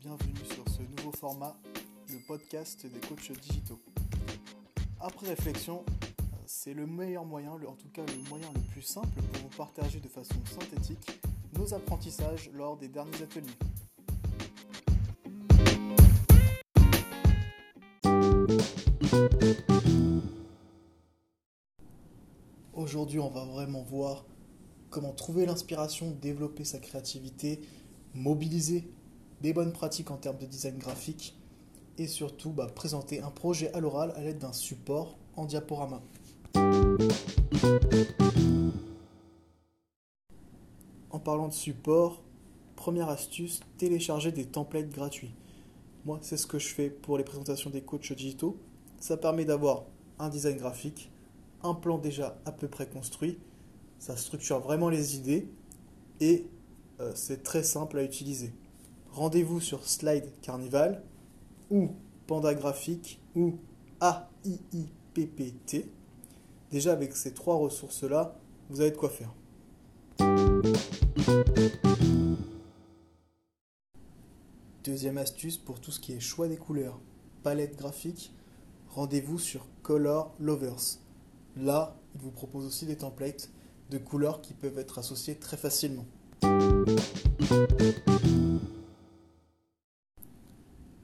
bienvenue sur ce nouveau format, le podcast des coachs digitaux. Après réflexion, c'est le meilleur moyen, en tout cas le moyen le plus simple pour vous partager de façon synthétique nos apprentissages lors des derniers ateliers. Aujourd'hui, on va vraiment voir comment trouver l'inspiration, développer sa créativité, mobiliser des bonnes pratiques en termes de design graphique et surtout bah, présenter un projet à l'oral à l'aide d'un support en diaporama. En parlant de support, première astuce, télécharger des templates gratuits. Moi, c'est ce que je fais pour les présentations des coachs digitaux. Ça permet d'avoir un design graphique, un plan déjà à peu près construit. Ça structure vraiment les idées et euh, c'est très simple à utiliser. Rendez-vous sur Slide Carnival ou Panda Graphique ou AIIPPT. Déjà avec ces trois ressources-là, vous avez de quoi faire. Deuxième astuce pour tout ce qui est choix des couleurs, palette graphique, rendez-vous sur Color Lovers. Là, il vous propose aussi des templates de couleurs qui peuvent être associées très facilement.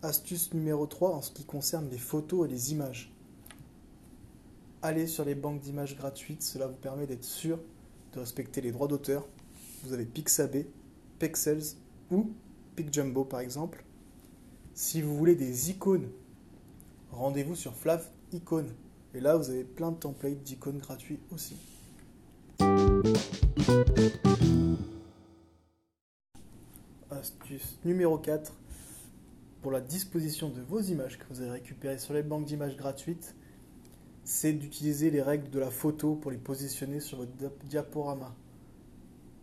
Astuce numéro 3 en ce qui concerne les photos et les images. Allez sur les banques d'images gratuites, cela vous permet d'être sûr de respecter les droits d'auteur. Vous avez Pixabay, Pexels ou PicJumbo par exemple. Si vous voulez des icônes, rendez-vous sur Flav Icônes. Et là, vous avez plein de templates d'icônes gratuits aussi. Astuce numéro 4. Pour la disposition de vos images que vous avez récupérées sur les banques d'images gratuites, c'est d'utiliser les règles de la photo pour les positionner sur votre diaporama.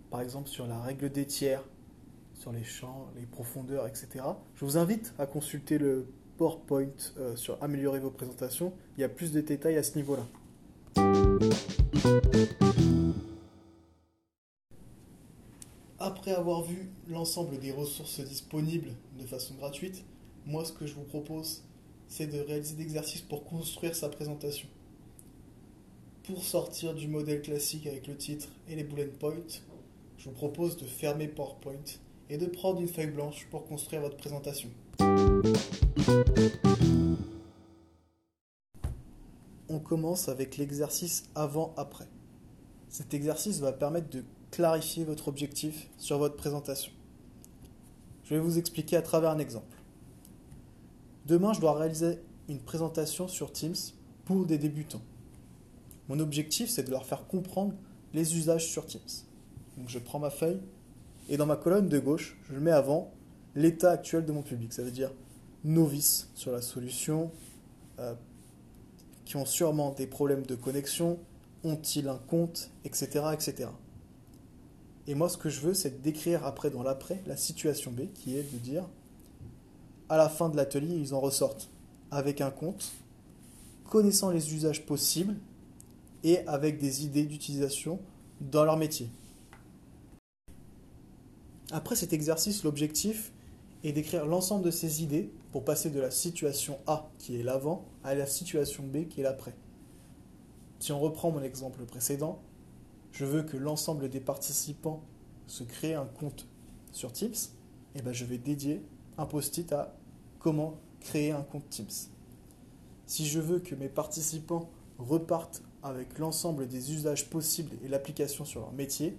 Par exemple sur la règle des tiers, sur les champs, les profondeurs, etc. Je vous invite à consulter le PowerPoint euh, sur améliorer vos présentations. Il y a plus de détails à ce niveau-là. Après avoir vu l'ensemble des ressources disponibles de façon gratuite, moi ce que je vous propose, c'est de réaliser des exercices pour construire sa présentation. Pour sortir du modèle classique avec le titre et les bullet points, je vous propose de fermer PowerPoint et de prendre une feuille blanche pour construire votre présentation. On commence avec l'exercice avant-après. Cet exercice va permettre de clarifier votre objectif sur votre présentation. Je vais vous expliquer à travers un exemple. Demain, je dois réaliser une présentation sur Teams pour des débutants. Mon objectif, c'est de leur faire comprendre les usages sur Teams. Donc je prends ma feuille et dans ma colonne de gauche, je mets avant l'état actuel de mon public. Ça veut dire novices sur la solution, euh, qui ont sûrement des problèmes de connexion, ont-ils un compte, etc., etc. Et moi, ce que je veux, c'est décrire après, dans l'après, la situation B, qui est de dire, à la fin de l'atelier, ils en ressortent avec un compte, connaissant les usages possibles et avec des idées d'utilisation dans leur métier. Après cet exercice, l'objectif est d'écrire l'ensemble de ces idées pour passer de la situation A, qui est l'avant, à la situation B, qui est l'après. Si on reprend mon exemple précédent, je veux que l'ensemble des participants se créent un compte sur Tips, et ben je vais dédier un post-it à comment créer un compte Teams. Si je veux que mes participants repartent avec l'ensemble des usages possibles et l'application sur leur métier,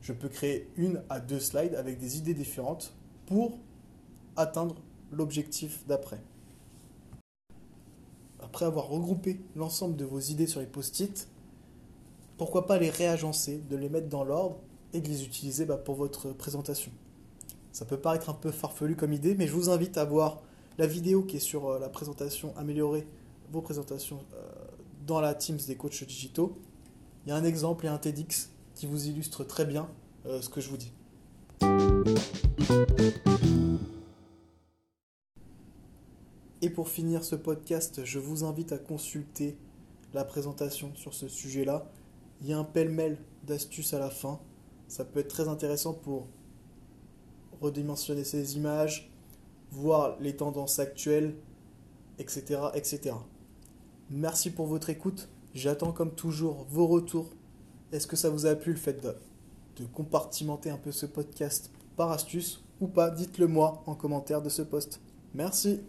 je peux créer une à deux slides avec des idées différentes pour atteindre l'objectif d'après. Après avoir regroupé l'ensemble de vos idées sur les post-it, pourquoi pas les réagencer, de les mettre dans l'ordre et de les utiliser bah, pour votre présentation. Ça peut paraître un peu farfelu comme idée, mais je vous invite à voir la vidéo qui est sur euh, la présentation, améliorer vos présentations euh, dans la Teams des coachs digitaux. Il y a un exemple et un TEDx qui vous illustre très bien euh, ce que je vous dis. Et pour finir ce podcast, je vous invite à consulter la présentation sur ce sujet-là. Il y a un pêle-mêle d'astuces à la fin. Ça peut être très intéressant pour redimensionner ces images, voir les tendances actuelles, etc. etc. Merci pour votre écoute. J'attends comme toujours vos retours. Est-ce que ça vous a plu le fait de, de compartimenter un peu ce podcast par astuce ou pas? Dites-le moi en commentaire de ce post. Merci.